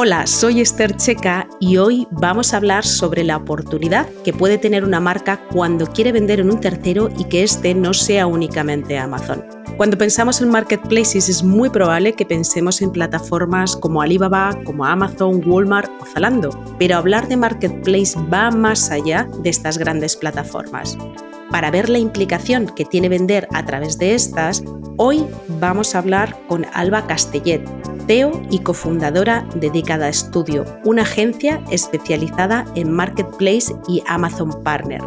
Hola, soy Esther Checa y hoy vamos a hablar sobre la oportunidad que puede tener una marca cuando quiere vender en un tercero y que este no sea únicamente Amazon. Cuando pensamos en marketplaces es muy probable que pensemos en plataformas como Alibaba, como Amazon, Walmart o Zalando, pero hablar de marketplace va más allá de estas grandes plataformas. Para ver la implicación que tiene vender a través de estas, hoy vamos a hablar con Alba Castellet, Y cofundadora de Decada Studio, una agencia especializada en Marketplace y Amazon Partner.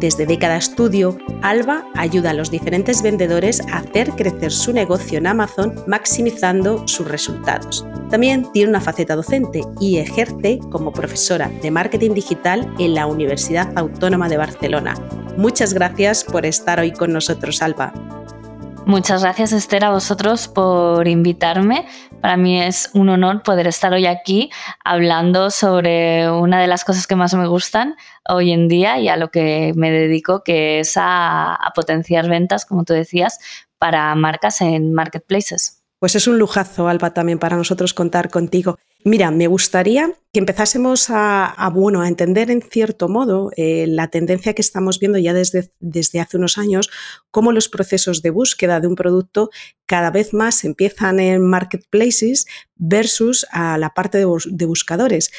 Desde Decada Studio, Alba ayuda a los diferentes vendedores a hacer crecer su negocio en Amazon maximizando sus resultados. También tiene una faceta docente y ejerce como profesora de marketing digital en la Universidad Autónoma de Barcelona. Muchas gracias por estar hoy con nosotros, Alba. Muchas gracias Esther a vosotros por invitarme. Para mí es un honor poder estar hoy aquí hablando sobre una de las cosas que más me gustan hoy en día y a lo que me dedico, que es a, potenciar ventas, como tú decías, para marcas en marketplaces. Pues es un lujazo, Alba, también para nosotros contar contigo. Mira, me gustaría que empezásemos a, bueno, a entender en cierto modo eh, la tendencia que estamos viendo ya desde, desde hace unos años, cómo los procesos de búsqueda de un producto cada vez más empiezan en marketplaces versus a la parte de, de buscadores.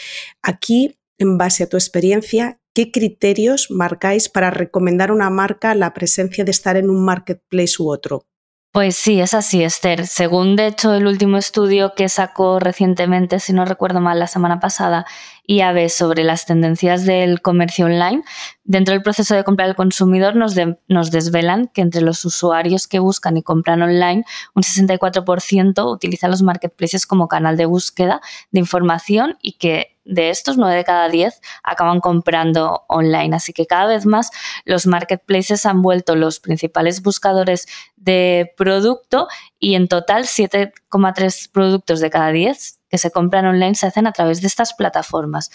Aquí, en base a tu experiencia, ¿qué criterios marcáis para recomendar a una marca la presencia de estar en un marketplace u otro? Pues sí, es así, Esther. Según de hecho el último estudio que sacó recientemente, si no recuerdo mal, la semana pasada, IAB sobre las tendencias del comercio online, dentro del proceso de compra del consumidor nos, nos desvelan que entre los usuarios que buscan y compran online, un 64% utilizan los marketplaces como canal de búsqueda de información y que de estos, 9 de cada 10 acaban comprando online. Así que cada vez más los marketplaces han vuelto los principales buscadores de producto y en total 7,3 productos de cada 10 que se compran online se hacen a través de estas plataformas.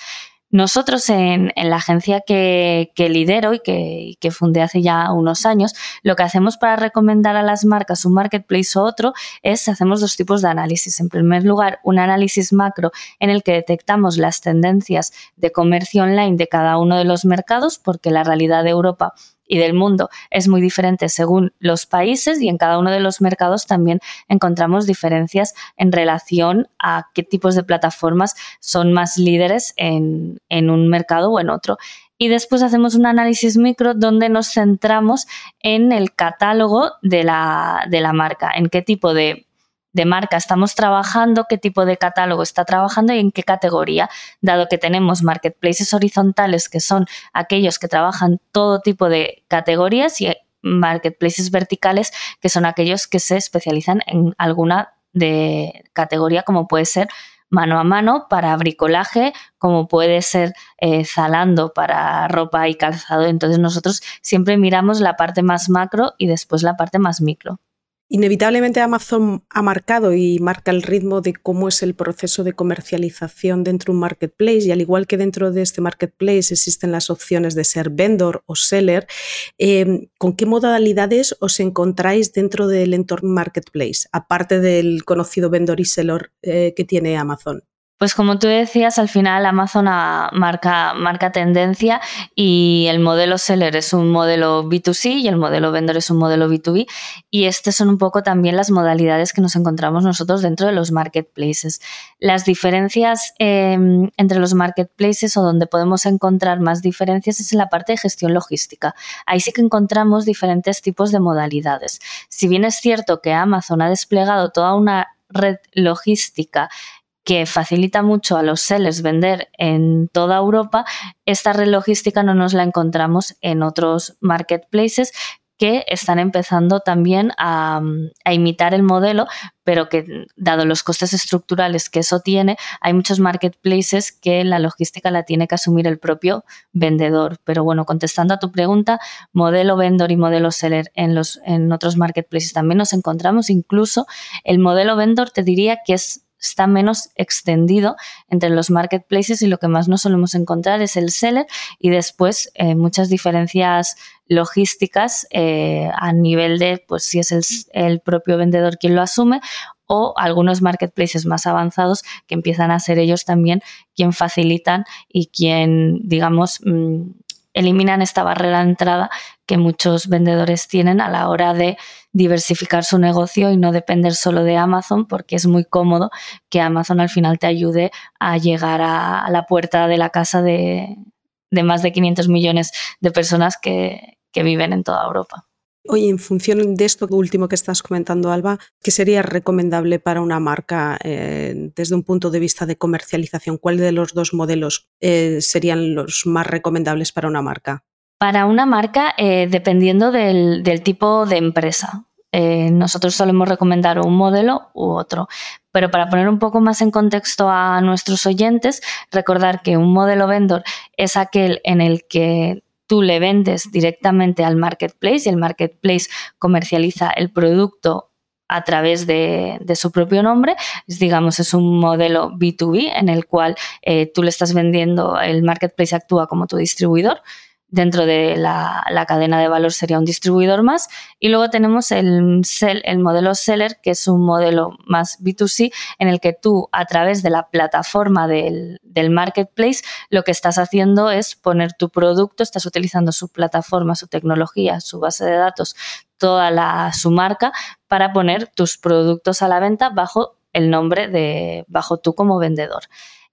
Nosotros en, la agencia que, lidero y que, que, fundé hace ya unos años, lo que hacemos para recomendar a las marcas un marketplace u otro es hacemos dos tipos de análisis. En primer lugar, un análisis macro en el que detectamos las tendencias de comercio online de cada uno de los mercados, porque la realidad de Europa y del mundo. Es muy diferente según los países y en cada uno de los mercados también encontramos diferencias en relación a qué tipos de plataformas son más líderes en, en un mercado o en otro. Y después hacemos un análisis micro donde nos centramos en el catálogo de la, de la marca, en qué tipo de de marca estamos trabajando, qué tipo de catálogo está trabajando y en qué categoría, dado que tenemos marketplaces horizontales que son aquellos que trabajan todo tipo de categorías y marketplaces verticales que son aquellos que se especializan en alguna de categoría como puede ser mano a mano para bricolaje, como puede ser eh, Zalando para ropa y calzado. Entonces nosotros siempre miramos la parte más macro y después la parte más micro. Inevitablemente Amazon ha marcado y marca el ritmo de cómo es el proceso de comercialización dentro de un marketplace y al igual que dentro de este marketplace existen las opciones de ser vendor o seller, em, ¿con qué modalidades os encontráis dentro del entorno marketplace, aparte del conocido vendor y seller eh, que tiene Amazon? Pues como tú decías, al final Amazon marca, tendencia y el modelo seller es un modelo B2C y el modelo vendor es un modelo B2B y estas son un poco también las modalidades que nos encontramos nosotros dentro de los marketplaces. Las diferencias em, entre los marketplaces o donde podemos encontrar más diferencias es en la parte de gestión logística. Ahí sí que encontramos diferentes tipos de modalidades. Si bien es cierto que Amazon ha desplegado toda una red logística que facilita mucho a los sellers vender en toda Europa, esta red logística no nos la encontramos en otros marketplaces que están empezando también a, imitar el modelo, pero que dado los costes estructurales que eso tiene, hay muchos marketplaces que la logística la tiene que asumir el propio vendedor. Pero bueno, contestando a tu pregunta, modelo vendor y modelo seller en, los, en otros marketplaces también nos encontramos. Incluso el modelo vendor te diría que es está menos extendido entre los marketplaces y lo que más nos solemos encontrar es el seller y después eh, muchas diferencias logísticas eh, a nivel de pues si es el, propio vendedor quien lo asume o algunos marketplaces más avanzados que empiezan a ser ellos también quien facilitan y quien digamos mm, eliminan esta barrera de entrada que muchos vendedores tienen a la hora de diversificar su negocio y no depender solo de Amazon, porque es muy cómodo que Amazon al final te ayude a llegar a, la puerta de la casa de, más de 500 millones de personas que, viven en toda Europa. Oye, en función de esto último que estás comentando, Alba, ¿qué sería recomendable para una marca eh, desde un punto de vista de comercialización? ¿Cuál de los dos modelos eh, serían los más recomendables para una marca? Para una marca, eh, dependiendo del, tipo de empresa. Nosotros solemos recomendar un modelo u otro. Pero para poner un poco más en contexto a nuestros oyentes, recordar que un modelo vendor es aquel en el que tú le vendes directamente al marketplace y el marketplace comercializa el producto a través de, su propio nombre. digamos, es un modelo B2B en el cual eh, tú le estás vendiendo, el marketplace actúa como tu distribuidor dentro de la, cadena de valor sería un distribuidor más. Y luego tenemos el, el modelo seller, que es un modelo más B2C, en el que tú a través de la plataforma del, marketplace lo que estás haciendo es poner tu producto, estás utilizando su plataforma, su tecnología, su base de datos, toda la, su marca para poner tus productos a la venta bajo el nombre de, bajo tú como vendedor.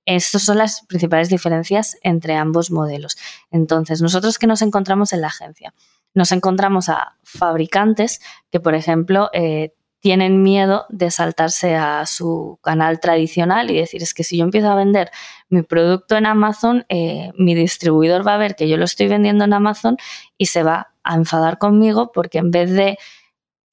Estas son las principales diferencias entre ambos modelos. Entonces, nosotros que nos encontramos en la agencia, nos encontramos a fabricantes que, por ejemplo, eh, tienen miedo de saltarse a su canal tradicional y decir, es que si yo empiezo a vender mi producto en Amazon, eh, mi distribuidor va a ver que yo lo estoy vendiendo en Amazon y se va a enfadar conmigo porque en vez de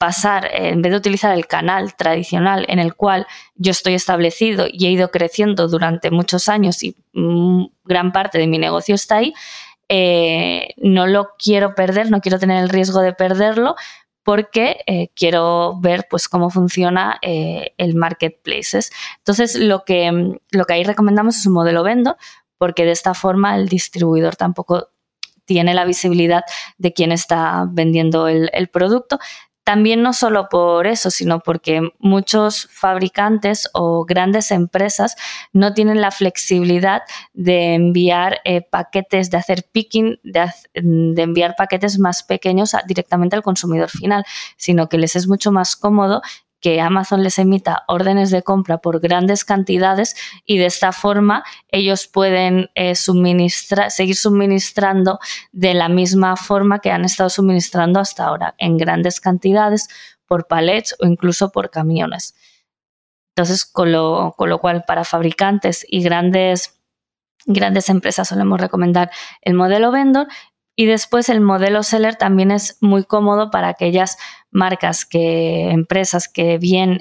pasar, en vez de utilizar el canal tradicional en el cual yo estoy establecido y he ido creciendo durante muchos años y mm, gran parte de mi negocio está ahí, eh, no lo quiero perder, no quiero tener el riesgo de perderlo porque eh, quiero ver pues cómo funciona eh, el marketplaces. Entonces, lo que, lo que ahí recomendamos es un modelo vendo, porque de esta forma el distribuidor tampoco tiene la visibilidad de quién está vendiendo el producto. También no solo por eso, sino porque muchos fabricantes o grandes empresas no tienen la flexibilidad de enviar eh, paquetes, de hacer picking, de, enviar paquetes más pequeños directamente al consumidor final, sino que les es mucho más cómodo que Amazon les emita órdenes de compra por grandes cantidades y de esta forma ellos pueden eh, seguir suministrando de la misma forma que han estado suministrando hasta ahora, en grandes cantidades, por palets o incluso por camiones. Entonces, con lo, con lo cual, para fabricantes y grandes grandes empresas solemos recomendar el modelo vendor y después el modelo seller también es muy cómodo para aquellas marcas que, empresas que bien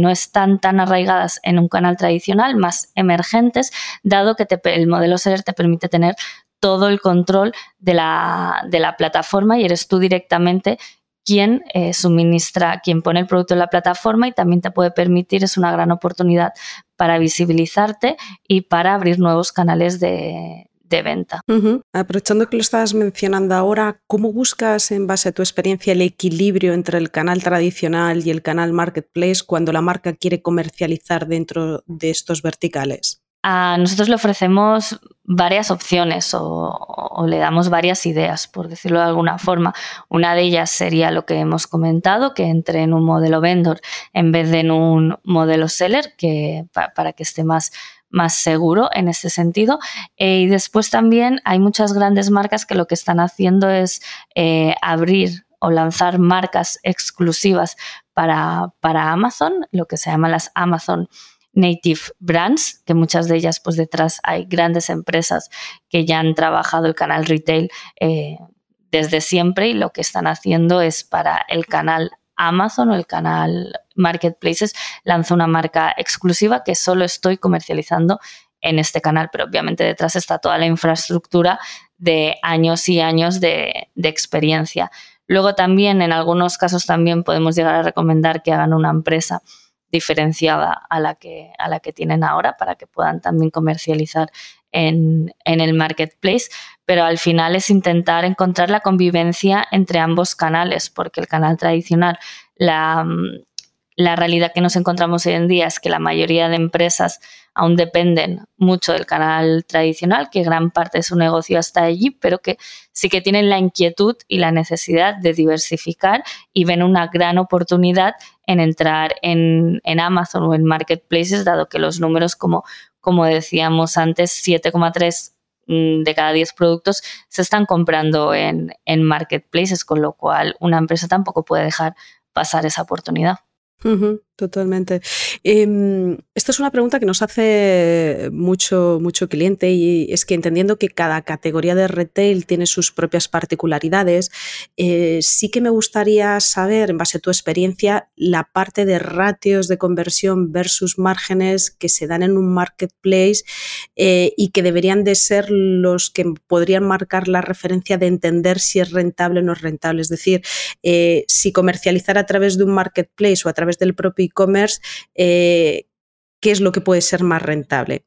no están tan arraigadas en un canal tradicional, más emergentes, dado que el modelo seller te permite tener todo el control de la, de la plataforma y eres tú directamente quien eh, suministra, quien pone el producto en la plataforma y también te puede permitir, es una gran oportunidad para visibilizarte y para abrir nuevos canales de, de venta. Aprovechando que lo estabas mencionando ahora, ¿cómo buscas en base a tu experiencia el equilibrio entre el canal tradicional y el canal marketplace cuando la marca quiere comercializar dentro de estos verticales? A nosotros le ofrecemos varias opciones o, le damos varias ideas, por decirlo de alguna forma. Una de ellas sería lo que hemos comentado, que entre en un modelo vendor en vez de en un modelo seller, que, para, que esté más más seguro en este sentido. Eh, y después también hay muchas grandes marcas que lo que están haciendo es eh, abrir o lanzar marcas exclusivas para, para Amazon, lo que se llama las Amazon native brands, que muchas de ellas pues detrás hay grandes empresas que ya han trabajado el canal retail eh, desde siempre y lo que están haciendo es para el canal Amazon o el canal Marketplaces lanza una marca exclusiva que solo estoy comercializando en este canal, pero obviamente detrás está toda la infraestructura de años y años de, de experiencia. Luego también, en algunos casos también podemos llegar a recomendar que hagan una empresa diferenciada a la que, a la que tienen ahora para que puedan también comercializar en, el marketplace, pero al final es intentar encontrar la convivencia entre ambos canales, porque el canal tradicional, la, la realidad que nos encontramos hoy en día es que la mayoría de empresas aún dependen mucho del canal tradicional, que gran parte de su negocio está allí, pero que sí que tienen la inquietud y la necesidad de diversificar y ven una gran oportunidad en entrar en, Amazon o en marketplaces, dado que los números, como, como decíamos antes, 7,3 mm, de cada 10 productos se están comprando en, en marketplaces, con lo cual una empresa tampoco puede dejar pasar esa oportunidad Mm-hmm. Totalmente. Em, esto es una pregunta que nos hace mucho, mucho cliente y es que entendiendo que cada categoría de retail tiene sus propias particularidades, eh, sí que me gustaría saber, en base a tu experiencia, la parte de ratios de conversión versus márgenes que se dan en un marketplace eh, y que deberían de ser los que podrían marcar la referencia de entender si es rentable o no es rentable. Es decir, eh, si comercializar a través de un marketplace o a través del propio e-commerce, eh, ¿qué es lo que puede ser más rentable?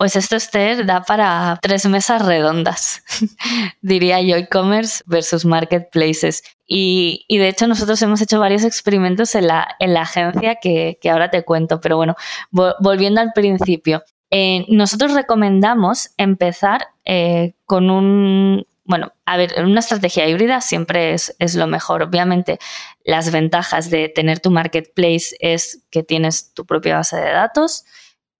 Pues esto, Esther, da para tres mesas redondas, diría yo, e-commerce versus marketplaces. Y, de hecho nosotros hemos hecho varios experimentos en la, en la agencia que, ahora te cuento, pero bueno, volviendo al principio. Eh, nosotros recomendamos empezar eh, con un, bueno, a ver, una estrategia híbrida siempre es, lo mejor. Obviamente, las ventajas de tener tu marketplace es que tienes tu propia base de datos,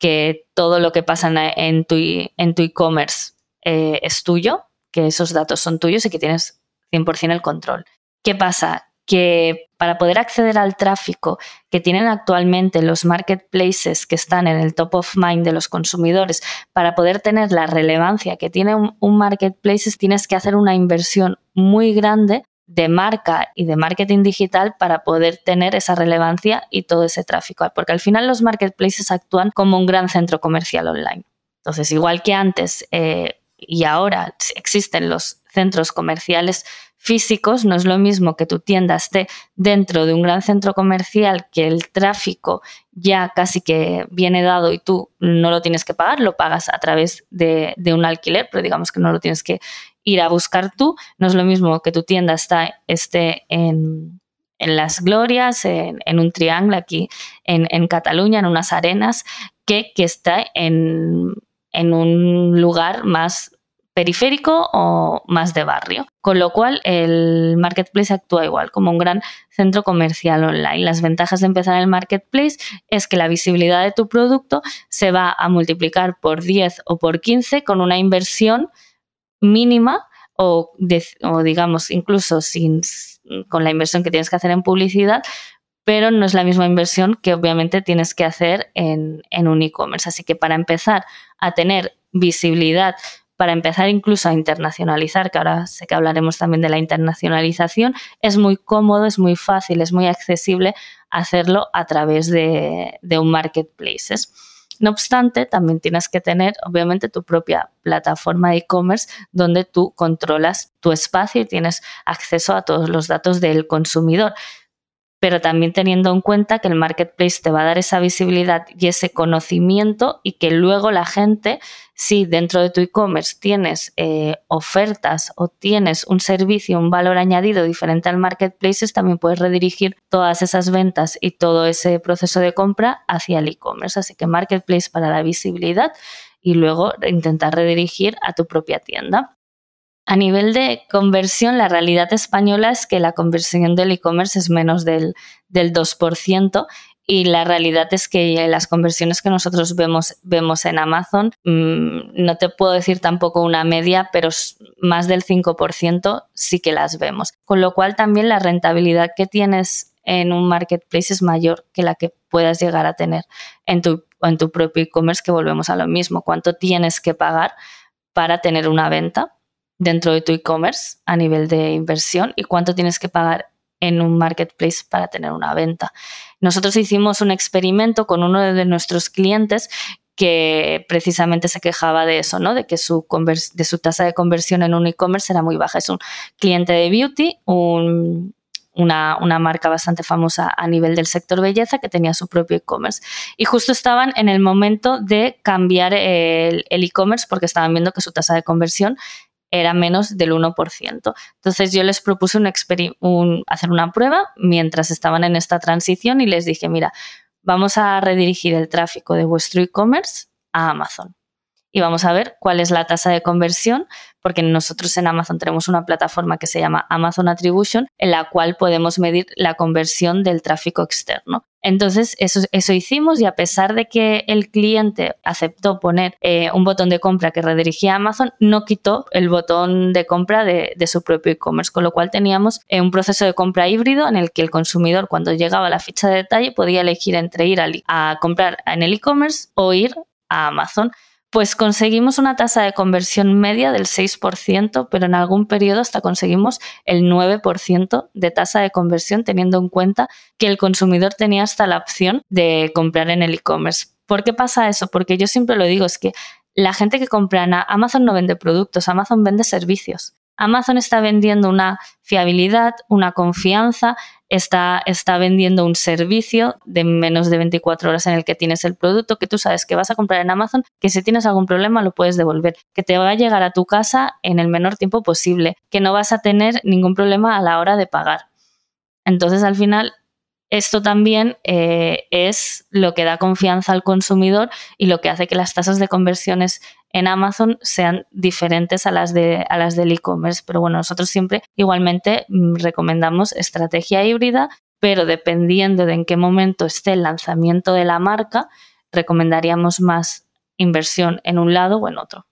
que todo lo que pasa en tu en tu e-commerce eh, es tuyo, que esos datos son tuyos y que tienes 100% el control. ¿Qué pasa? Que para poder acceder al tráfico que tienen actualmente los marketplaces que están en el top of mind de los consumidores, para poder tener la relevancia que tiene un, marketplace, tienes que hacer una inversión muy grande de marca y de marketing digital para poder tener esa relevancia y todo ese tráfico. Porque al final los marketplaces actúan como un gran centro comercial online. Entonces, igual que antes eh, y ahora existen los centros comerciales físicos, no es lo mismo que tu tienda esté dentro de un gran centro comercial que el tráfico ya casi que viene dado y tú no lo tienes que pagar, lo pagas a través de, un alquiler, pero digamos que no lo tienes que ir a buscar tú. No es lo mismo que tu tienda está, esté en, las glorias, en, un triángulo aquí en, en, Cataluña, en unas arenas, que, que está en, en un lugar más periférico o más de barrio. Con lo cual, el marketplace actúa igual, como un gran centro comercial online. Las ventajas de empezar el marketplace es que la visibilidad de tu producto se va a multiplicar por 10 o por 15 con una inversión mínima o, digamos incluso sin, con la inversión que tienes que hacer en publicidad, pero no es la misma inversión que obviamente tienes que hacer en, en un e-commerce. Así que para empezar a tener visibilidad para empezar incluso a internacionalizar, que ahora sé que hablaremos también de la internacionalización, es muy cómodo, es muy fácil, es muy accesible hacerlo a través de, un marketplace. No obstante, también tienes que tener, obviamente, tu propia plataforma de e-commerce donde tú controlas tu espacio y tienes acceso a todos los datos del consumidor pero también teniendo en cuenta que el marketplace te va a dar esa visibilidad y ese conocimiento y que luego la gente, si dentro de tu e-commerce tienes eh, ofertas o tienes un servicio, un valor añadido diferente al marketplace, también puedes redirigir todas esas ventas y todo ese proceso de compra hacia el e-commerce. Así que marketplace para la visibilidad y luego intentar redirigir a tu propia tienda. A nivel de conversión, la realidad española es que la conversión del e-commerce es menos del, del 2% y la realidad es que las conversiones que nosotros vemos, vemos en Amazon, mm, no te puedo decir tampoco una media, pero más del 5% sí que las vemos. Con lo cual también la rentabilidad que tienes en un marketplace es mayor que la que puedas llegar a tener en tu, en tu propio e-commerce, que volvemos a lo mismo. ¿Cuánto tienes que pagar para tener una venta dentro de tu e-commerce a nivel de inversión y cuánto tienes que pagar en un marketplace para tener una venta. Nosotros hicimos un experimento con uno de nuestros clientes que precisamente se quejaba de eso, ¿no? De que su, de su tasa de conversión en un e-commerce era muy baja. Es un cliente de beauty, una, marca bastante famosa a nivel del sector belleza que tenía su propio e-commerce. Y justo estaban en el momento de cambiar el e-commerce porque estaban viendo que su tasa de conversión era menos del 1%. Entonces yo les propuse un, hacer una prueba mientras estaban en esta transición y les dije, mira, vamos a redirigir el tráfico de vuestro e-commerce a Amazon y vamos a ver cuál es la tasa de conversión, porque nosotros en Amazon tenemos una plataforma que se llama Amazon Attribution, en la cual podemos medir la conversión del tráfico externo. Entonces, eso, eso hicimos y a pesar de que el cliente aceptó poner eh, un botón de compra que redirigía a Amazon, no quitó el botón de compra de, su propio e-commerce, con lo cual teníamos eh, un proceso de compra híbrido en el que el consumidor cuando llegaba a la ficha de detalle podía elegir entre ir a comprar en el e-commerce o ir a Amazon pues conseguimos una tasa de conversión media del 6%, pero en algún periodo hasta conseguimos el 9% de tasa de conversión, teniendo en cuenta que el consumidor tenía hasta la opción de comprar en el e-commerce. ¿Por qué pasa eso? Porque yo siempre lo digo, es que la gente que compra en Amazon no vende productos, Amazon vende servicios. Amazon está vendiendo una fiabilidad, una confianza, está, está vendiendo un servicio de menos de 24 horas en el que tienes el producto, que tú sabes que vas a comprar en Amazon, que si tienes algún problema lo puedes devolver, que te va a llegar a tu casa en el menor tiempo posible, que no vas a tener ningún problema a la hora de pagar. Entonces, al final, esto también eh, es lo que da confianza al consumidor y lo que hace que las tasas de conversiones en Amazon sean diferentes a las, de, a las del e-commerce. Pero bueno, nosotros siempre igualmente mm, recomendamos estrategia híbrida, pero dependiendo de en qué momento esté el lanzamiento de la marca, recomendaríamos más inversión en un lado o en otro.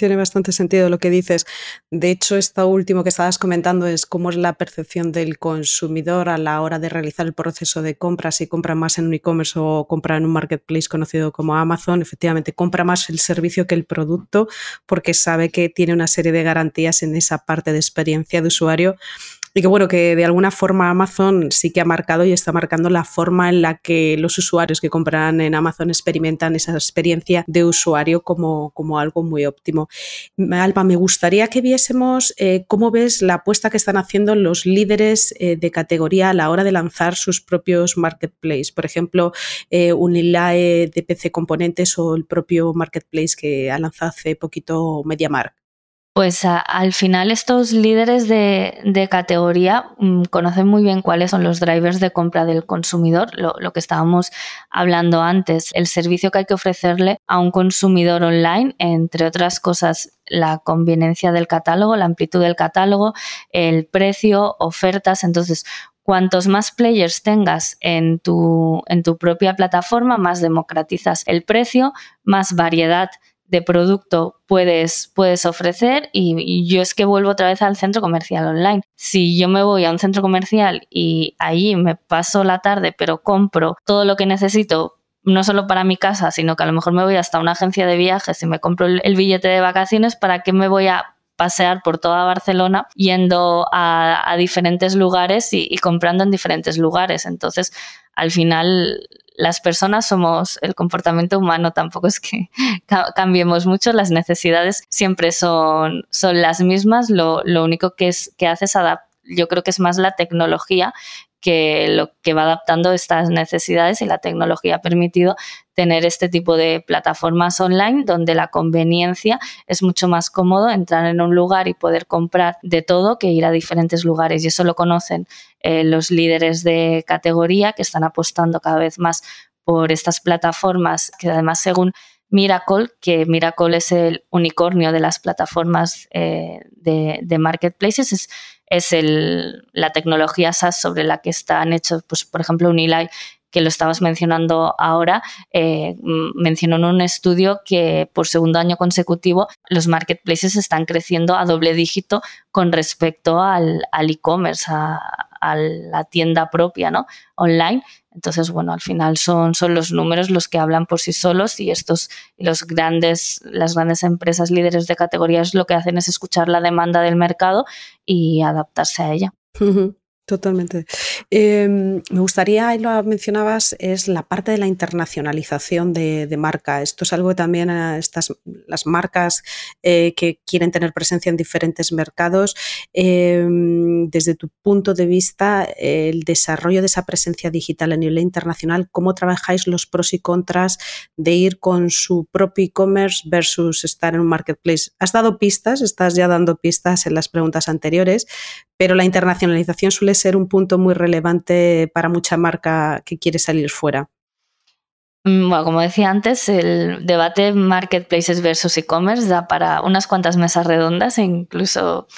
Tiene bastante sentido lo que dices. De hecho, esto último que estabas comentando es cómo es la percepción del consumidor a la hora de realizar el proceso de compra, si compra más en un e-commerce o compra en un marketplace conocido como Amazon. Efectivamente, compra más el servicio que el producto porque sabe que tiene una serie de garantías en esa parte de experiencia de usuario y que bueno, que de alguna forma Amazon sí que ha marcado y está marcando la forma en la que los usuarios que compran en Amazon experimentan esa experiencia de usuario como, como algo muy óptimo. Alba, me gustaría que viésemos eh, cómo ves la apuesta que están haciendo los líderes eh, de categoría a la hora de lanzar sus propios marketplaces. Por ejemplo, eh, Unilae de PC Componentes o el propio marketplace que ha lanzado hace poquito MediaMark. Pues al final estos líderes de, categoría mm, conocen muy bien cuáles son los drivers de compra del consumidor, lo, lo, que estábamos hablando antes, el servicio que hay que ofrecerle a un consumidor online, entre otras cosas, la conveniencia del catálogo, la amplitud del catálogo, el precio, ofertas. Entonces, cuantos más players tengas en tu, en tu propia plataforma, más democratizas el precio, más variedad de producto puedes, puedes ofrecer y, yo es que vuelvo otra vez al centro comercial online. Si yo me voy a un centro comercial y allí me paso la tarde pero compro todo lo que necesito no solo para mi casa, sino que a lo mejor me voy hasta una agencia de viajes y me compro el, billete de vacaciones, ¿para qué me voy a pasear por toda Barcelona yendo a, diferentes lugares y, y, comprando en diferentes lugares. Entonces, al final, las personas somos el comportamiento humano, tampoco es que cambiemos mucho, las necesidades siempre son, son las mismas, lo, lo único que, es, que hace es adaptar yo creo que es más la tecnología que lo que va adaptando estas necesidades y la tecnología ha permitido tener este tipo de plataformas online donde la conveniencia es mucho más cómodo entrar en un lugar y poder comprar de todo que ir a diferentes lugares. Y eso lo conocen eh, los líderes de categoría que están apostando cada vez más por estas plataformas que además según Miracle, que Miracle es el unicornio de las plataformas eh, de, marketplaces, es, es el, la tecnología SaaS sobre la que están hechos, pues, por ejemplo, Unilay, que lo estabas mencionando ahora, eh, mencionó en un estudio que por segundo año consecutivo los marketplaces están creciendo a doble dígito con respecto al e-commerce, a, a la tienda propia, ¿no? Online. Entonces, bueno, al final son, son los números los que hablan por sí solos y estos, los grandes, las grandes empresas líderes de categorías lo que hacen es escuchar la demanda del mercado y adaptarse a ella. Totalmente. Em, me gustaría, y lo mencionabas, es la parte de la internacionalización de, marca. Esto es algo que también a estas, las marcas eh, que quieren tener presencia en diferentes mercados, em, desde tu punto de vista, el desarrollo de esa presencia digital a nivel internacional, ¿cómo trabajáis los pros y contras de ir con su propio e-commerce versus estar en un marketplace? Has dado pistas, estás ya dando pistas en las preguntas anteriores, pero la internacionalización suele ser un punto muy relevante para mucha marca que quiere salir fuera. Mm, bueno, como decía antes, el debate marketplaces versus e-commerce da para unas cuantas mesas redondas e incluso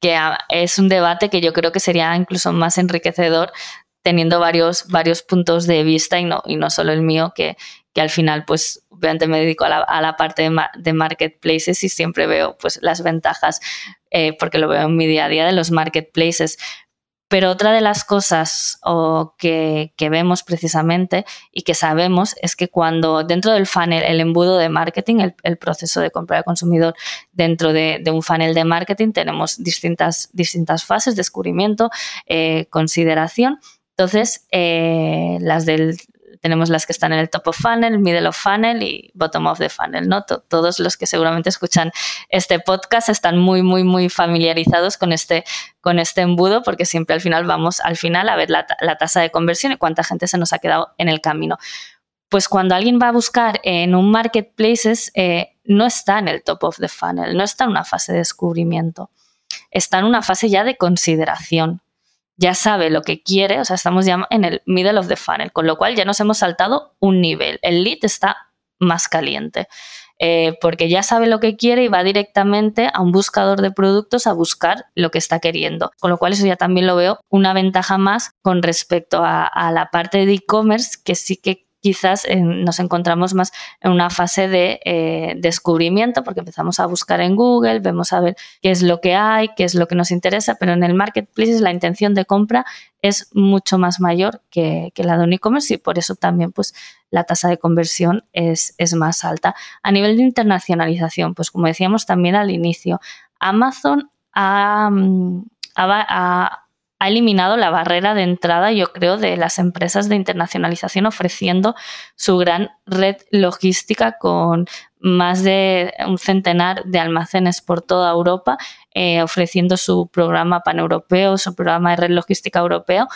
que es un debate que yo creo que sería incluso más enriquecedor teniendo varios, varios puntos de vista y no, y no solo el mío, que, que al final, pues, obviamente me dedico a la, a la parte de, de, marketplaces y siempre veo, pues, las ventajas, eh, porque lo veo en mi día a día de los marketplaces. Pero otra de las cosas o que, que, vemos precisamente y que sabemos es que cuando dentro del funnel, el embudo de marketing, el, el proceso de compra del consumidor dentro de, de, un funnel de marketing, tenemos distintas, distintas fases, descubrimiento, eh, consideración. Entonces, eh, las del tenemos las que están en el top of funnel, middle of funnel y bottom of the funnel, ¿no? todos los que seguramente escuchan este podcast están muy, muy, muy familiarizados con este, con este embudo porque siempre al final vamos al final a ver la, tasa de conversión y cuánta gente se nos ha quedado en el camino. Pues cuando alguien va a buscar en un marketplace, eh, no está en el top of the funnel, no está en una fase de descubrimiento, está en una fase ya de consideración ya sabe lo que quiere, o sea, estamos ya en el middle of the funnel, con lo cual ya nos hemos saltado un nivel. El lead está más caliente. Eh, porque ya sabe lo que quiere y va directamente a un buscador de productos a buscar lo que está queriendo. Con lo cual eso ya también lo veo una ventaja más con respecto a, a la parte de e-commerce que sí que quizás nos encontramos más en una fase de eh, descubrimiento porque empezamos a buscar en Google, vemos a ver qué es lo que hay, qué es lo que nos interesa, pero en el marketplace la intención de compra es mucho más mayor que, la de un e-commerce y por eso también pues, la tasa de conversión es, más alta. A nivel de internacionalización, pues como decíamos también al inicio, Amazon ha, mm, ha, ha eliminado la barrera de entrada, yo creo, de las empresas de internacionalización ofreciendo su gran red logística con más de un centenar de almacenes por toda Europa, eh, ofreciendo su programa paneuropeo, su programa de red logística europeo,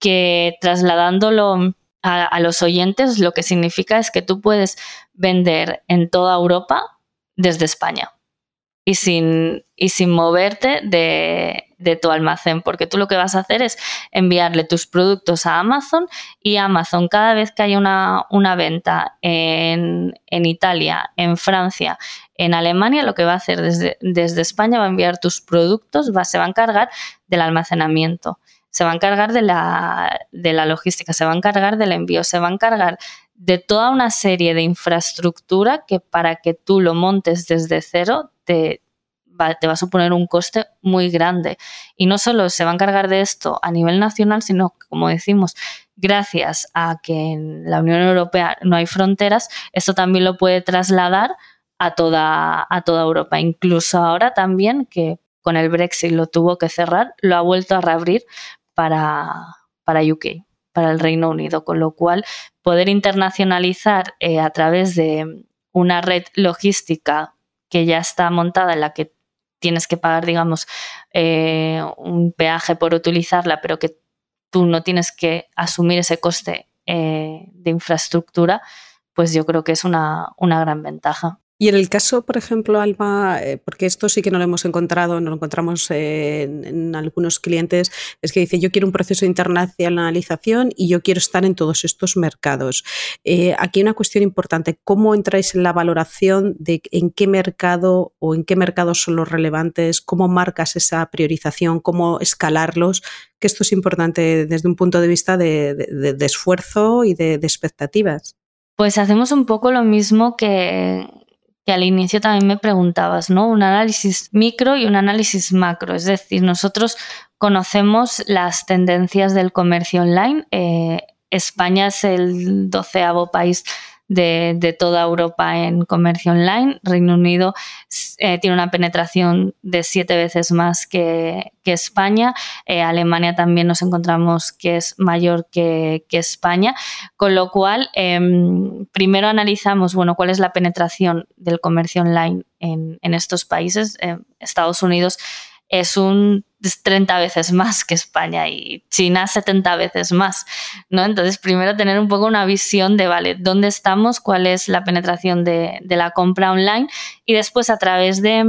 que trasladándolo a, a los oyentes, lo que significa es que tú puedes vender en toda Europa desde España y sin, y sin moverte de, de, tu almacén, porque tú lo que vas a hacer es enviarle tus productos a Amazon y Amazon cada vez que haya una, una venta en, en, Italia, en Francia, en Alemania, lo que va a hacer desde, desde España va a enviar tus productos, va, se va a encargar del almacenamiento, se va a encargar de la, de la logística, se va a encargar del envío, se va a encargar de toda una serie de infraestructura que para que tú lo montes desde cero te, va, te va a suponer un coste muy grande. Y no solo se va a encargar de esto a nivel nacional, sino como decimos, gracias a que en la Unión Europea no hay fronteras, esto también lo puede trasladar a toda, a toda Europa. Incluso ahora también que con el Brexit lo tuvo que cerrar, lo ha vuelto a reabrir para, para UK, para el Reino Unido, con lo cual poder internacionalizar eh, a través de una red logística que ya está montada en la que tienes que pagar, digamos, eh, un peaje por utilizarla, pero que tú no tienes que asumir ese coste eh, de infraestructura, pues yo creo que es una, una gran ventaja. Y en el caso, por ejemplo, Alba, eh, porque esto sí que no lo hemos encontrado, no lo encontramos en, algunos clientes, es que dice, yo quiero un proceso de internacionalización y yo quiero estar en todos estos mercados. Eh, aquí una cuestión importante, ¿cómo entráis en la valoración de en qué mercado o en qué mercados son los relevantes? ¿Cómo marcas esa priorización? ¿Cómo escalarlos? Que esto es importante desde un punto de vista de, esfuerzo y de expectativas. Pues hacemos un poco lo mismo que, que al inicio también me preguntabas, ¿no? Un análisis micro y un análisis macro. Es decir, nosotros conocemos las tendencias del comercio online. Eh, España es el doceavo país de, toda Europa en comercio online. Reino Unido eh, tiene una penetración de siete veces más que, España. Eh, Alemania también nos encontramos que es mayor que, España. Con lo cual, em, primero analizamos, bueno, cuál es la penetración del comercio online en, en estos países. Estados Unidos es un 30 veces más que España y China 70 veces más, ¿no? Entonces, primero tener un poco una visión de, vale, ¿dónde estamos? ¿Cuál es la penetración de, la compra online? Y después, a través de,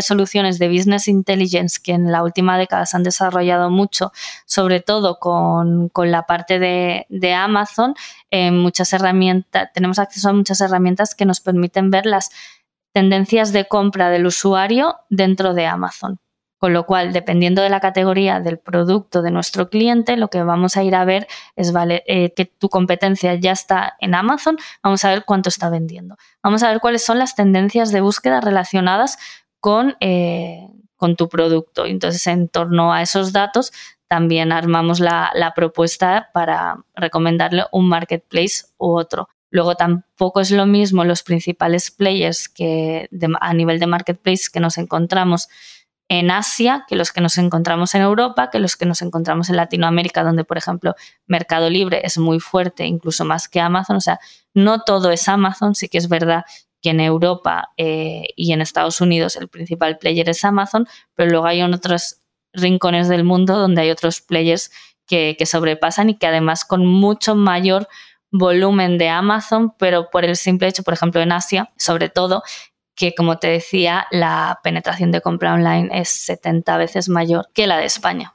soluciones de Business Intelligence que en la última década se han desarrollado mucho, sobre todo con, la parte de, Amazon, eh, muchas herramientas, tenemos acceso a muchas herramientas que nos permiten ver las tendencias de compra del usuario dentro de Amazon. Con lo cual, dependiendo de la categoría del producto de nuestro cliente, lo que vamos a ir a ver es, eh, que tu competencia ya está en Amazon, vamos a ver cuánto está vendiendo. Vamos a ver cuáles son las tendencias de búsqueda relacionadas con, eh, con tu producto. Entonces, en torno a esos datos, también armamos la, propuesta para recomendarle un marketplace u otro. Luego tampoco es lo mismo los principales players que a nivel de marketplace que nos encontramos en Asia que los que nos encontramos en Europa, que los que nos encontramos en Latinoamérica, donde, por ejemplo, Mercado Libre es muy fuerte, incluso más que Amazon. O sea, no todo es Amazon, sí que es verdad que en Europa eh, y en Estados Unidos el principal player es Amazon, pero luego hay otros rincones del mundo donde hay otros players que, que sobrepasan y que además con mucho mayor volumen de Amazon, pero por el simple hecho, por ejemplo, en Asia, sobre todo, que como te decía, la penetración de compra online es 70 veces mayor que la de España.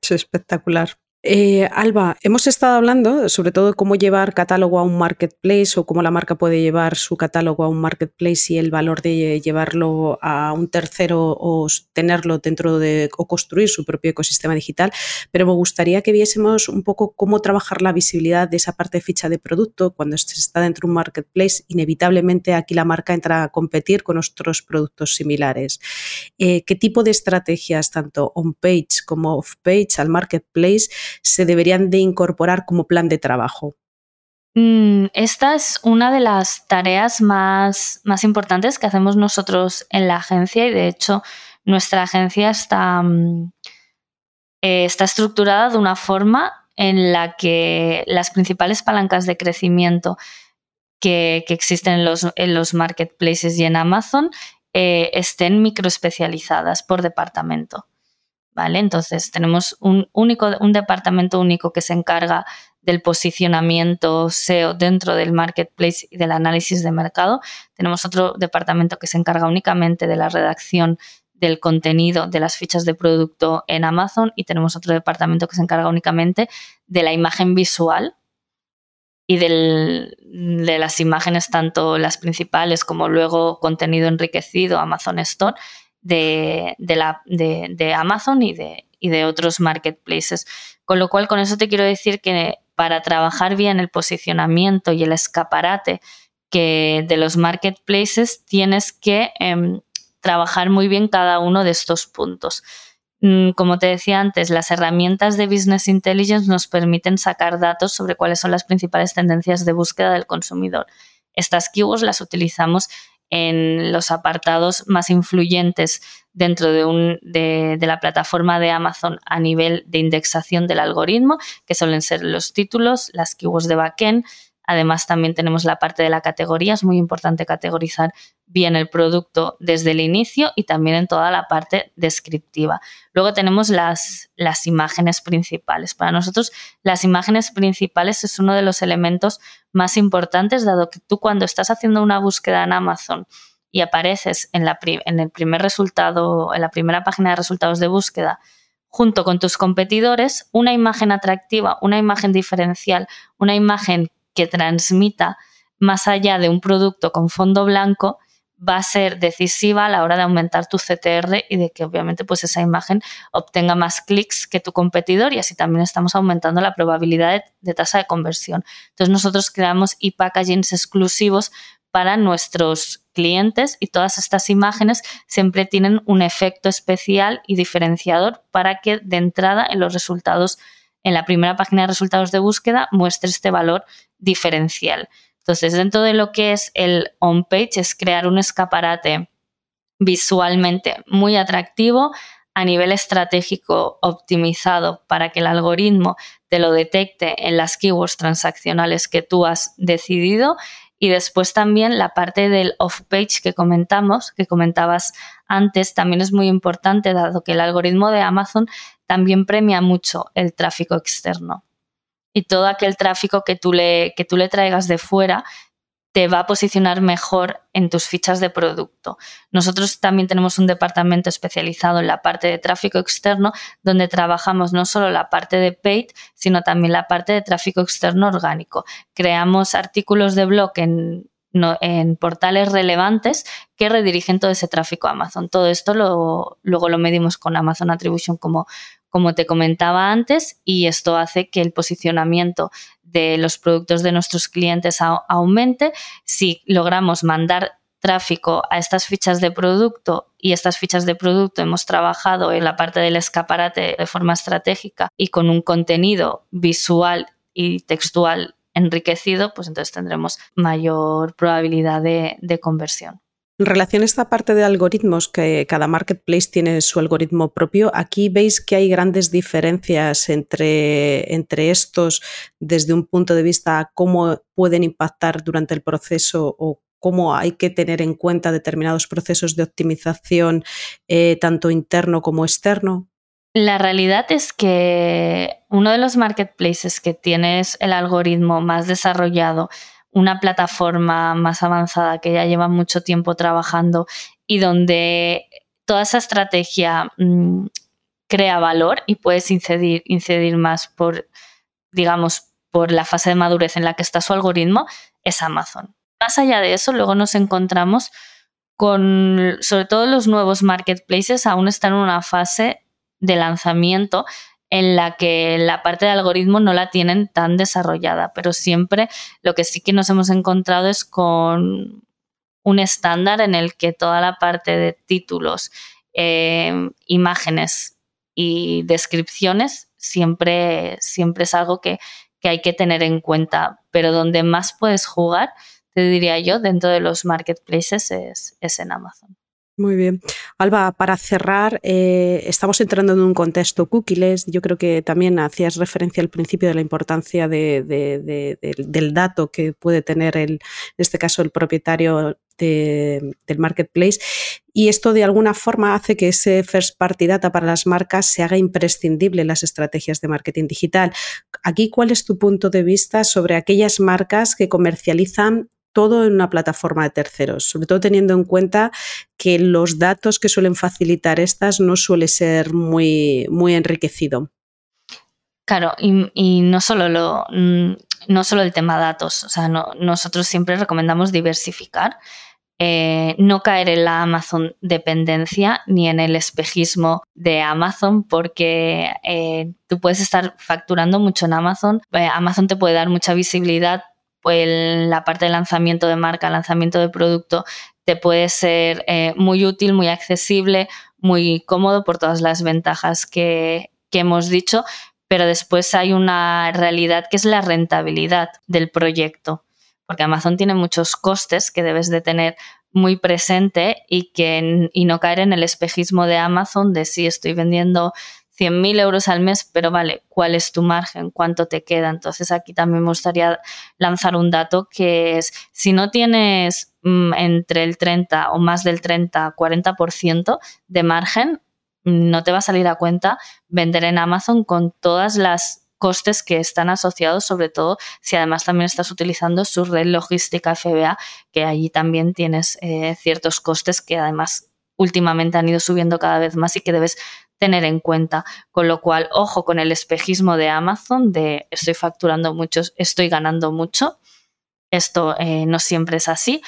Es espectacular. Eh, Alba, hemos estado hablando sobre todo cómo llevar catálogo a un marketplace o cómo la marca puede llevar su catálogo a un marketplace y el valor de llevarlo a un tercero o tenerlo dentro de o construir su propio ecosistema digital, pero me gustaría que viésemos un poco cómo trabajar la visibilidad de esa parte de ficha de producto cuando se está dentro de un marketplace. Inevitablemente aquí la marca entra a competir con otros productos similares. Eh, ¿Qué tipo de estrategias, tanto on-page como off-page al marketplace, se deberían de incorporar como plan de trabajo? Mm, esta es una de las tareas más, más, importantes que hacemos nosotros en la agencia y de hecho nuestra agencia está, mm, eh, está estructurada de una forma en la que las principales palancas de crecimiento que, existen en los, en los, marketplaces y en Amazon eh, estén microespecializadas por departamento. Entonces tenemos un, único, un departamento único que se encarga del posicionamiento SEO dentro del marketplace y del análisis de mercado. Tenemos otro departamento que se encarga únicamente de la redacción del contenido de las fichas de producto en Amazon y tenemos otro departamento que se encarga únicamente de la imagen visual y de las imágenes, tanto las principales como luego contenido enriquecido, Amazon Store, de, la, de, Amazon y de, y de otros marketplaces. Con lo cual, con eso te quiero decir que para trabajar bien el posicionamiento y el escaparate que de los marketplaces tienes que em, trabajar muy bien cada uno de estos puntos. Mm, como te decía antes, las herramientas de Business Intelligence nos permiten sacar datos sobre cuáles son las principales tendencias de búsqueda del consumidor. Estas keywords las utilizamos en los apartados más influyentes dentro de, la plataforma de Amazon a nivel de indexación del algoritmo, que suelen ser los títulos, las keywords de backend, Además, también tenemos la parte de la categoría. Es muy importante categorizar bien el producto desde el inicio y también en toda la parte descriptiva. Luego tenemos las, las imágenes principales. Para nosotros, las imágenes principales es uno de los elementos más importantes, dado que tú cuando estás haciendo una búsqueda en Amazon y apareces en, la, en el primer resultado, en la primera página de resultados de búsqueda, junto con tus competidores, una imagen atractiva, una imagen diferencial, una imagen que transmita más allá de un producto con fondo blanco, va a ser decisiva a la hora de aumentar tu CTR y de que obviamente pues esa imagen obtenga más clics que tu competidor y así también estamos aumentando la probabilidad de, de tasa de conversión. Entonces nosotros creamos e-packagings exclusivos para nuestros clientes y todas estas imágenes siempre tienen un efecto especial y diferenciador para que de entrada en los resultados, en la primera página de resultados de búsqueda, muestre este valor diferencial. Entonces, dentro de lo que es el on-page es crear un escaparate visualmente muy atractivo a nivel estratégico optimizado para que el algoritmo te lo detecte en las keywords transaccionales que tú has decidido y después también la parte del off-page que comentamos, que comentabas antes, también es muy importante, dado que el algoritmo de Amazon también premia mucho el tráfico externo. Y todo aquel tráfico que tú le, que tú le traigas de fuera te va a posicionar mejor en tus fichas de producto. Nosotros también tenemos un departamento especializado en la parte de tráfico externo, donde trabajamos no solo la parte de paid, sino también la parte de tráfico externo orgánico. Creamos artículos de blog en, en portales relevantes que redirigen todo ese tráfico a Amazon. Todo esto lo, luego lo medimos con Amazon Attribution como, como te comentaba antes y esto hace que el posicionamiento de los productos de nuestros clientes aumente. Si logramos mandar tráfico a estas fichas de producto y estas fichas de producto hemos trabajado en la parte del escaparate de forma estratégica y con un contenido visual y textual enriquecido, pues entonces tendremos mayor probabilidad de, conversión. En relación a esta parte de algoritmos, que cada marketplace tiene su algoritmo propio, aquí veis que hay grandes diferencias entre, entre estos desde un punto de vista cómo pueden impactar durante el proceso o cómo hay que tener en cuenta determinados procesos de optimización, eh, tanto interno como externo. La realidad es que uno de los marketplaces que tienes el algoritmo más desarrollado una plataforma más avanzada que ya lleva mucho tiempo trabajando y donde toda esa estrategia mm, crea valor y puedes incidir, incidir más por, digamos, por la fase de madurez en la que está su algoritmo, es Amazon. Más allá de eso, luego nos encontramos con, sobre todo los nuevos marketplaces, aún están en una fase de lanzamiento en la que la parte de algoritmo no la tienen tan desarrollada, pero siempre lo que sí que nos hemos encontrado es con un estándar en el que toda la parte de títulos, eh, imágenes y descripciones siempre, siempre es algo que, hay que tener en cuenta, pero donde más puedes jugar, te diría yo, dentro de los marketplaces es en Amazon. Muy bien. Alba, para cerrar, eh, estamos entrando en un contexto cookies. Yo creo que también hacías referencia al principio de la importancia del dato que puede tener, el, en este caso, el propietario del marketplace. Y esto de alguna forma hace que ese first party data para las marcas se haga imprescindible en las estrategias de marketing digital. Aquí, ¿cuál es tu punto de vista sobre aquellas marcas que comercializan todo en una plataforma de terceros, sobre todo teniendo en cuenta que los datos que suelen facilitar estas no suele ser muy, muy enriquecido. Claro, y, no solo lo mm, no solo el tema datos, o sea, nosotros siempre recomendamos diversificar, eh, no caer en la Amazon dependencia ni en el espejismo de Amazon, porque eh, tú puedes estar facturando mucho en Amazon, eh, Amazon te puede dar mucha visibilidad pues la parte de lanzamiento de marca, lanzamiento de producto, te puede ser eh, muy útil, muy accesible, muy cómodo por todas las ventajas que, hemos dicho, pero después hay una realidad que es la rentabilidad del proyecto, porque Amazon tiene muchos costes que debes de tener muy presente y, que, y no caer en el espejismo de Amazon de si estoy vendiendo 100.000 euros al mes, pero vale, ¿cuál es tu margen? ¿Cuánto te queda? Entonces aquí también me gustaría lanzar un dato que es, si no tienes mm, entre el 30 o más del 30, 40% de margen, no te va a salir a cuenta vender en Amazon con todas las costes que están asociados, sobre todo si además también estás utilizando su red logística FBA, que allí también tienes eh, ciertos costes que además últimamente han ido subiendo cada vez más y que debes tener en cuenta. Con lo cual, ojo con el espejismo de Amazon, de estoy facturando mucho, estoy ganando mucho. Esto eh, no siempre es así.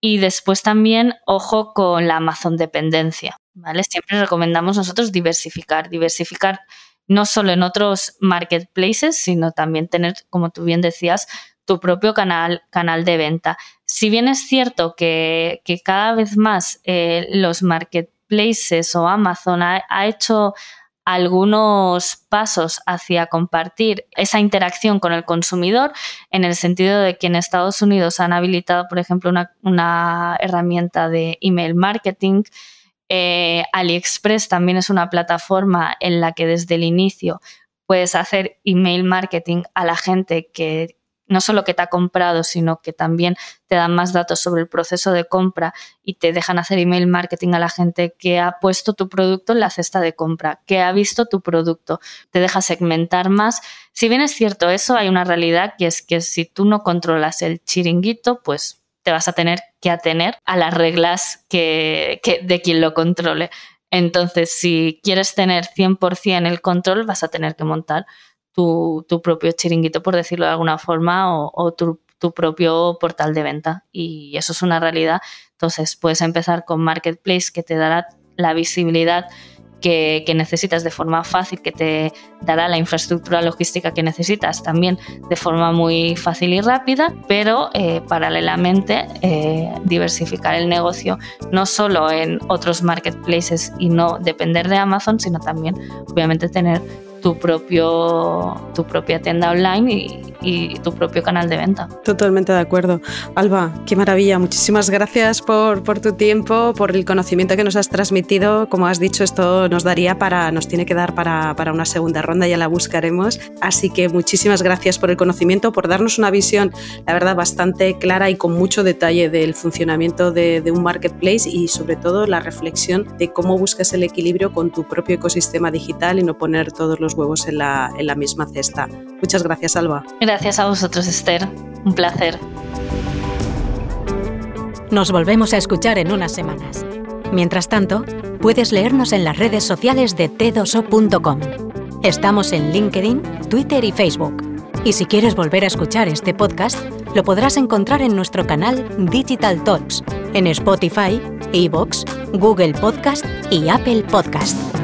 Y después también, ojo con la Amazon dependencia. ¿vale? Siempre recomendamos nosotros diversificar, diversificar no solo en otros marketplaces, sino también tener, como tú bien decías, tu propio canal, canal de venta. Si bien es cierto que, cada vez más eh, los marketplaces o Amazon ha, hecho algunos pasos hacia compartir esa interacción con el consumidor, en el sentido de que en Estados Unidos han habilitado, por ejemplo, una, una herramienta de email marketing. Eh, AliExpress también es una plataforma en la que desde el inicio puedes hacer email marketing a la gente que no solo que te ha comprado, sino que también te dan más datos sobre el proceso de compra y te dejan hacer email marketing a la gente que ha puesto tu producto en la cesta de compra, que ha visto tu producto, te deja segmentar más. Si bien es cierto eso, hay una realidad que es que si tú no controlas el chiringuito, pues te vas a tener que atener a las reglas que, de quien lo controle. Entonces, si quieres tener 100% el control, vas a tener que montar tu, propio chiringuito, por decirlo de alguna forma, o, tu, propio portal de venta. Y eso es una realidad. Entonces, puedes empezar con Marketplace, que te dará la visibilidad que, necesitas de forma fácil, que te dará la infraestructura logística que necesitas también de forma muy fácil y rápida, pero eh, paralelamente eh, diversificar el negocio no solo en otros marketplaces y no depender de Amazon, sino también obviamente tener tu, propio, tu propia tienda online y, tu propio canal de venta. Totalmente de acuerdo. Alba, qué maravilla. Muchísimas gracias por, por, tu tiempo, por el conocimiento que nos has transmitido. Como has dicho, esto nos daría para, nos tiene que dar para, para una segunda ronda, ya la buscaremos. Así que muchísimas gracias por el conocimiento, por darnos una visión, la verdad, bastante clara y con mucho detalle del funcionamiento de, de un marketplace y sobre todo la reflexión de cómo buscas el equilibrio con tu propio ecosistema digital y no poner todos los huevos en la, en la misma cesta. Muchas gracias, Alba. Gracias a vosotros, Esther. Un placer. Nos volvemos a escuchar en unas semanas. Mientras tanto, puedes leernos en las redes sociales de t2o.com. Estamos en LinkedIn, Twitter y Facebook. Y si quieres volver a escuchar este podcast, lo podrás encontrar en nuestro canal Digital Talks, en Spotify, Evox, Google Podcast y Apple Podcast.